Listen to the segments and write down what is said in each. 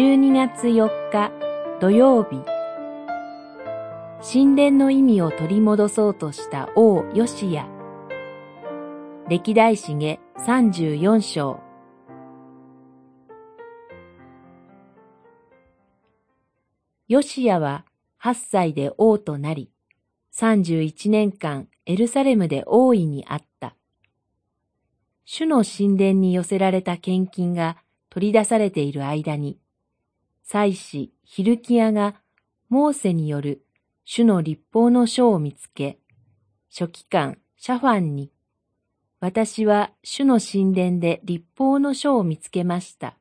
12月4日土曜日。神殿の意味を取り戻そうとした王ヨシア歴代史下34章。ヨシアは8歳で王となり、31年間エルサレムで王位にあった。主の神殿に寄せられた献金が取り出されている間に、祭司ヒルキアがモーセによる主の立法の書を見つけ、書記官シャファンに、私は主の神殿で立法の書を見つけました。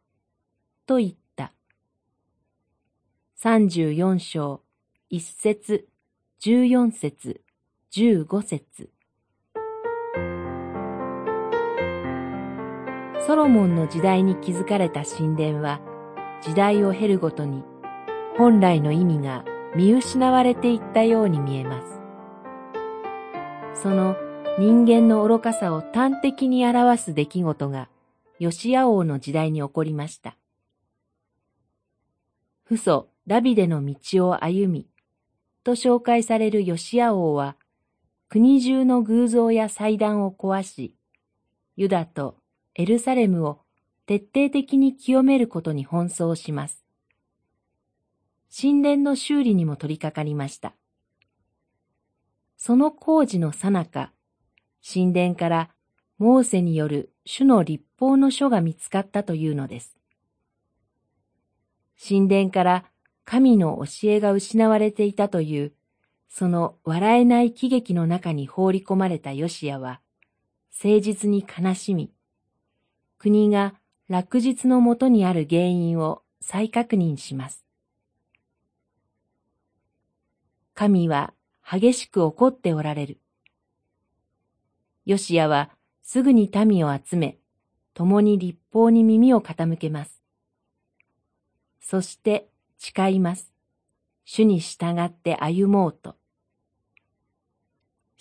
と言った。三十四章、一節、十四節、十五節。ソロモンの時代に築かれた神殿は、時代を経るごとに、本来の意味が見失われていったように見えます。その人間の愚かさを端的に表す出来事が、ヨシア王の時代に起こりました。父祖ダビデの道を歩み、と紹介されるヨシア王は、国中の偶像や祭壇を壊し、ユダとエルサレムを徹底的に清めることに奔走します。神殿の修理にも取り掛かりました。その工事のさなか、神殿からモーセによる主の立法の書が見つかったというのです。神殿から神の教えが失われていたという、その笑えない喜劇の中に放り込まれたヨシアは、誠実に悲しみ、国が落日のもとにある原因を再確認します。神は激しく怒っておられる。ヨシアはすぐに民を集め、共に立法に耳を傾けます。そして誓います。主に従って歩もうと。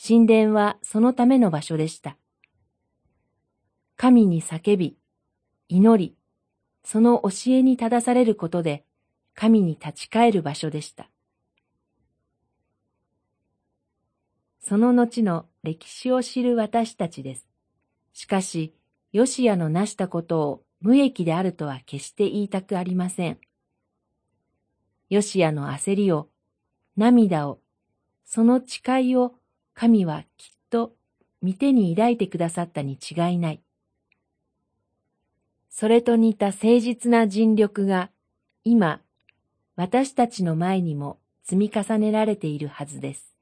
神殿はそのための場所でした。神に叫び、祈り、その教えに正されることで、神に立ち返る場所でした。その後の歴史を知る私たちです。しかし、ヨシアの成したことを無益であるとは決して言いたくありません。ヨシアの焦りを、涙を、その誓いを神はきっと見てに抱いてくださったに違いない。それと似た誠実な尽力が今、私たちの前にも積み重ねられているはずです。